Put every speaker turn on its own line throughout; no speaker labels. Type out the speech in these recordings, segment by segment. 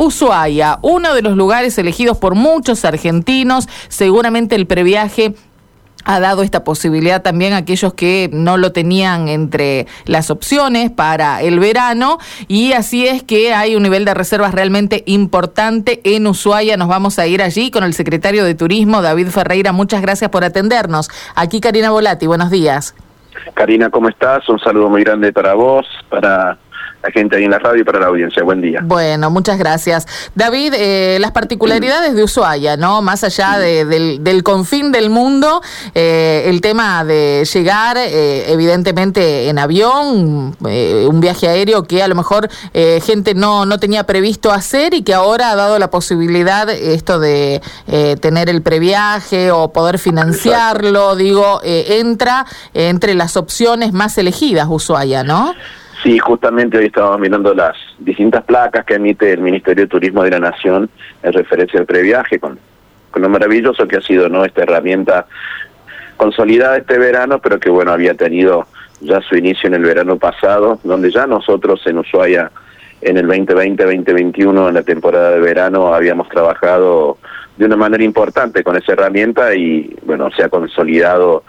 Ushuaia, uno de los lugares elegidos por muchos argentinos, seguramente el previaje ha dado esta posibilidad también a aquellos que no lo tenían entre las opciones para el verano y así es que hay un nivel de reservas realmente importante en Ushuaia. Nos vamos a ir allí con el secretario de Turismo, David Ferreira. Muchas gracias por atendernos. Aquí Karina Volati, buenos días.
Karina, ¿cómo estás? Un saludo muy grande para vos, para la gente ahí en la radio y para la audiencia. Buen día.
Bueno, muchas gracias. David, eh, las particularidades de Ushuaia, ¿no? Más allá del, del, confín del mundo, eh, el tema de llegar, eh, evidentemente, en avión, un viaje aéreo que a lo mejor gente no, no tenía previsto hacer y que ahora ha dado la posibilidad esto de tener el previaje o poder financiarlo, digo, entra entre las opciones más elegidas Ushuaia, ¿no?
Sí, justamente hoy estábamos mirando las distintas placas que emite el Ministerio de Turismo de la Nación en referencia al previaje, con, con lo maravilloso que ha sido no esta herramienta consolidada este verano, pero que bueno, había tenido ya su inicio en el verano pasado, donde ya nosotros en Ushuaia en el 2020-2021, en la temporada de verano, habíamos trabajado de una manera importante con esa herramienta y bueno, se ha consolidado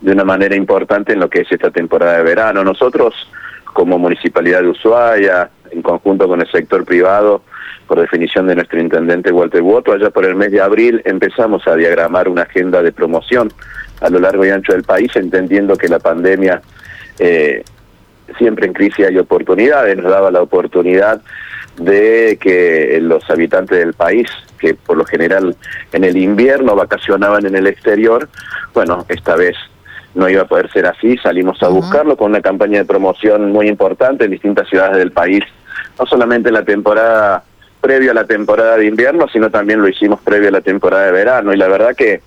de una manera importante en lo que es esta temporada de verano. Nosotros como Municipalidad de Ushuaia, en conjunto con el sector privado, por definición de nuestro intendente Walter Boto, allá por el mes de abril empezamos a diagramar una agenda de promoción a lo largo y ancho del país, entendiendo que la pandemia, eh, siempre en crisis hay oportunidades, nos daba la oportunidad de que los habitantes del país, que por lo general en el invierno vacacionaban en el exterior, bueno, esta vez no iba a poder ser así, salimos a buscarlo con una campaña de promoción muy importante en distintas ciudades del país, no solamente en la temporada previo a la temporada de invierno, sino también lo hicimos previo a la temporada de verano. Y la verdad que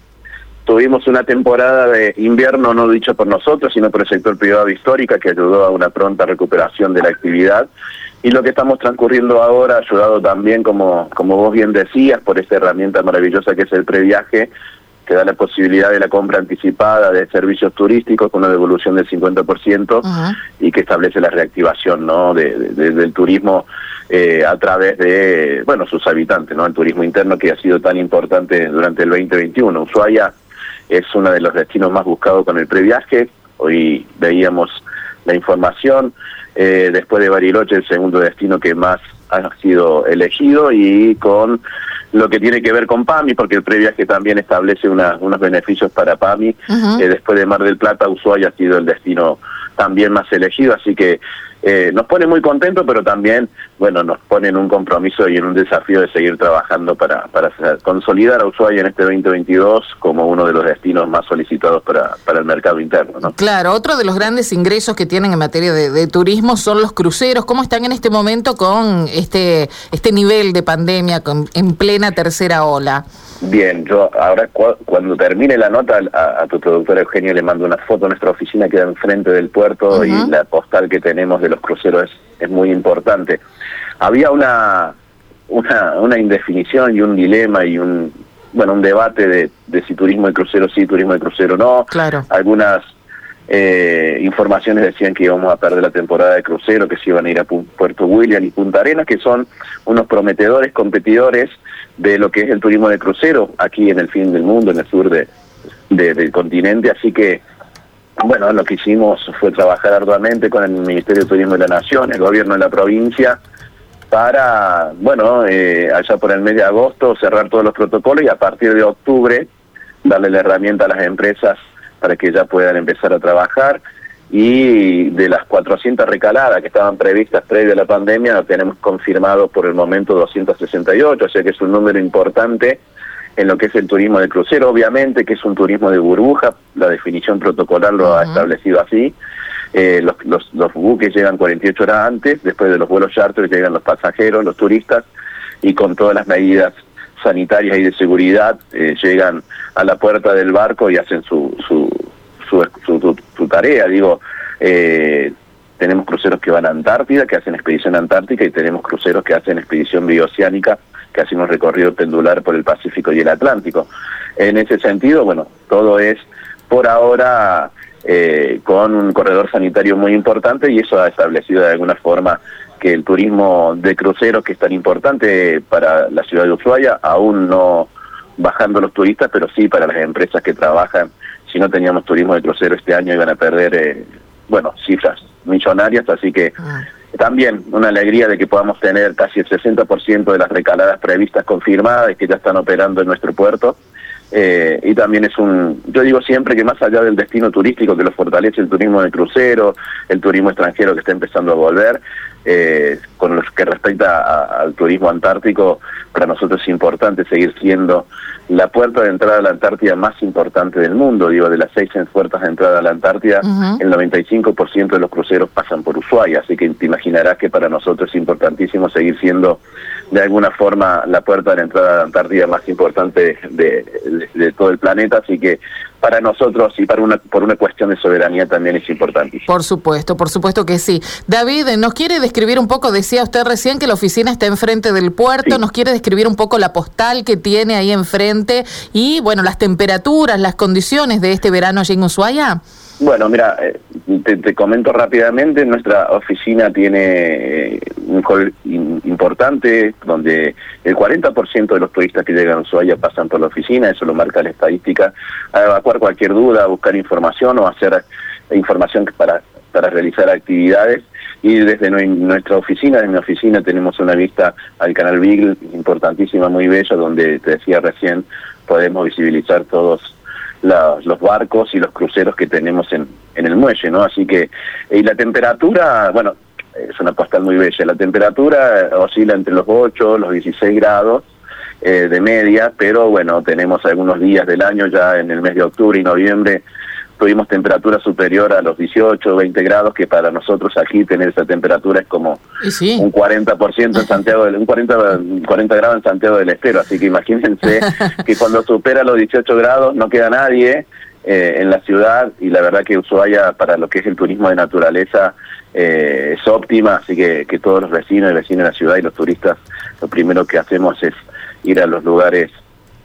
tuvimos una temporada de invierno no dicho por nosotros, sino por el sector privado histórica que ayudó a una pronta recuperación de la actividad. Y lo que estamos transcurriendo ahora, ayudado también, como, como vos bien decías, por esta herramienta maravillosa que es el previaje, que da la posibilidad de la compra anticipada de servicios turísticos con una devolución del 50% y que establece la reactivación ¿no? de, del turismo eh, a través de bueno sus habitantes, ¿no? el turismo interno que ha sido tan importante durante el 2021. Ushuaia es uno de los destinos más buscados con el previaje. Hoy veíamos la información. Eh, después de Bariloche, el segundo destino que más ha sido elegido y con lo que tiene que ver con PAMI, porque el previaje también establece unos beneficios para PAMI. Eh, después de Mar del Plata, Ushuaia ha sido el destino también más elegido, así que eh, nos pone muy contentos, pero también, bueno, nos pone en un compromiso y en un desafío de seguir trabajando para, para consolidar a Ushuaia en este 2022 como uno de los destinos más solicitados para, para el mercado interno. ¿no?
Claro, otro de los grandes ingresos que tienen en materia de, turismo son los cruceros. ¿Cómo están en este momento con este, este nivel de pandemia con, en plena tercera ola?
Bien, yo ahora cuando termine la nota a, tu productora Eugenio le mando una foto a nuestra oficina que da enfrente del puerto y la postal que tenemos de los cruceros es, muy importante. Había una, una, una indefinición y un dilema y un bueno un debate de, de si turismo de crucero sí, turismo de crucero no.
Claro.
Algunas eh, informaciones decían que íbamos a perder la temporada de crucero, que se iban a ir a Puerto William y Punta Arenas, que son unos prometedores competidores de lo que es el turismo de crucero aquí en el fin del mundo, en el sur de, del continente. Así que, bueno, lo que hicimos fue trabajar arduamente con el Ministerio de Turismo de la Nación, el gobierno de la provincia, para, bueno, eh, allá por el mes de agosto cerrar todos los protocolos y a partir de octubre darle la herramienta a las empresas para que ya puedan empezar a trabajar. Y de las 400 recaladas que estaban previstas previo a la pandemia, tenemos confirmado por el momento 268, o sea que es un número importante en lo que es el turismo de crucero, obviamente que es un turismo de burbuja, la definición protocolar lo ha establecido así, eh, los, los, los, buques llegan 48 horas antes, después de los vuelos charter llegan los pasajeros, los turistas, y con todas las medidas sanitarias y de seguridad eh, llegan a la puerta del barco y hacen su, su, su, tarea. Digo, eh, tenemos cruceros que van a Antártida, que hacen expedición antártica, y tenemos cruceros que hacen expedición bioceánica, que hacen un recorrido pendular por el Pacífico y el Atlántico. En ese sentido, bueno, todo es por ahora eh, con un corredor sanitario muy importante y eso ha establecido de alguna forma que el turismo de cruceros, que es tan importante para la ciudad de Ushuaia, aún no bajando los turistas, pero sí para las empresas que trabajan. Si no teníamos turismo de crucero este año iban a perder, eh, bueno, cifras millonarias, así que ah. También una alegría de que podamos tener casi el 60% de las recaladas previstas confirmadas y que ya están operando en nuestro puerto. Eh, y también es un, yo digo siempre que más allá del destino turístico que lo fortalece el turismo de crucero, el turismo extranjero que está empezando a volver, eh, con lo que respecta al turismo antártico, para nosotros es importante seguir siendo la puerta de entrada a la Antártida más importante del mundo. Digo, de las seis puertas de entrada a la Antártida, el 95% de los cruceros pasan por Ushuaia, así que te imaginarás que para nosotros es importantísimo seguir siendo de alguna forma la puerta de entrada a la Antártida más importante de, todo el planeta, así que para nosotros y para una, por una cuestión de soberanía también es importante.
Por supuesto, por supuesto que sí. David, ¿nos quiere describir un poco, decía usted recién que la oficina está enfrente del puerto, nos quiere describir un poco la postal que tiene ahí enfrente y, bueno, las temperaturas, las condiciones de este verano allí en Ushuaia?
Bueno, mira, eh, te, comento rápidamente, nuestra oficina tiene eh, un hall importante donde el 40% de los turistas que llegan a Ushuaia pasan por la oficina, eso lo marca la estadística, a evacuar cualquier duda, a buscar información o hacer información para, para realizar actividades. Y desde nuestra oficina, en mi oficina, tenemos una vista al canal Beagle importantísima, muy bella, donde te decía recién, podemos visibilizar todos los barcos y los cruceros que tenemos en, en el muelle, ¿no? Así que, y la temperatura, bueno, es una postal muy bella, la temperatura oscila entre los 8, los 16 grados eh, de media, pero bueno, tenemos algunos días del año ya en el mes de octubre y noviembre tuvimos temperatura superior a los 18, 20 grados, que para nosotros aquí tener esa temperatura es como un 40% en Santiago, del, un 40, 40 grados en Santiago del Estero, así que imagínense que cuando supera los 18 grados no queda nadie eh, en la ciudad y la verdad que Ushuaia para lo que es el turismo de naturaleza eh, es óptima, así que, que todos los vecinos y vecinos de la ciudad y los turistas lo primero que hacemos es ir a los lugares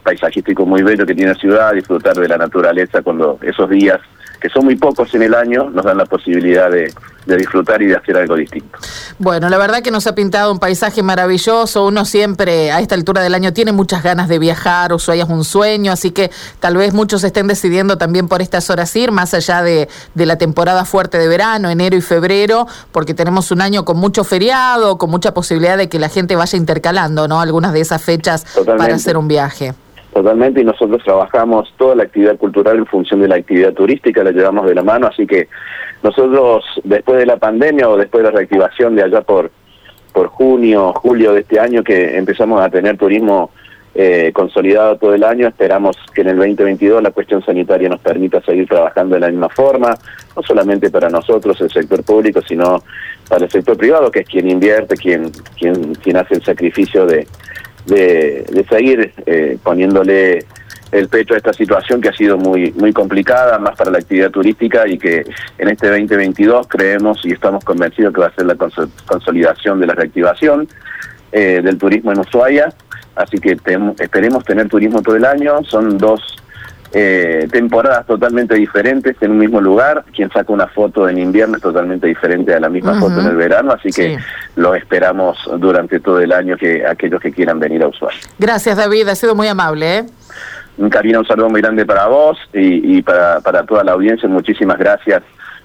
paisajístico muy bello que tiene la ciudad, disfrutar de la naturaleza cuando esos días, que son muy pocos en el año, nos dan la posibilidad de, disfrutar y de hacer algo distinto.
Bueno, la verdad que nos ha pintado un paisaje maravilloso, uno siempre a esta altura del año tiene muchas ganas de viajar, Ushuaia es un sueño, así que tal vez muchos estén decidiendo también por estas horas ir, más allá de, de la temporada fuerte de verano, enero y febrero, porque tenemos un año con mucho feriado, con mucha posibilidad de que la gente vaya intercalando, ¿no? Algunas de esas fechas para hacer un viaje.
Totalmente, y nosotros trabajamos toda la actividad cultural en función de la actividad turística, la llevamos de la mano, así que nosotros después de la pandemia o después de la reactivación de allá por, por junio, julio de este año que empezamos a tener turismo eh, consolidado todo el año, esperamos que en el 2022 la cuestión sanitaria nos permita seguir trabajando de la misma forma, no solamente para nosotros, el sector público, sino para el sector privado, que es quien invierte, quien, quien, quien hace el sacrificio de de, seguir eh, poniéndole el pecho a esta situación que ha sido muy muy complicada, más para la actividad turística y que en este 2022 creemos y estamos convencidos que va a ser la consolidación de la reactivación eh, del turismo en Ushuaia. Así que esperemos tener turismo todo el año. Son dos eh, temporadas totalmente diferentes en un mismo lugar. Quien saca una foto en invierno es totalmente diferente a la misma foto en el verano, así que lo esperamos durante todo el año que aquellos que quieran venir a Ushuaia.
Gracias David, ha sido muy amable. ¿eh?
Karina, un saludo muy grande para vos y, y para, para toda la audiencia. Muchísimas gracias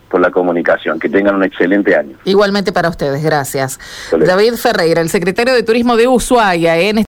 por la comunicación. Que tengan un excelente año.
Igualmente para ustedes, gracias. David Ferreira, el secretario de Turismo de Ushuaia. En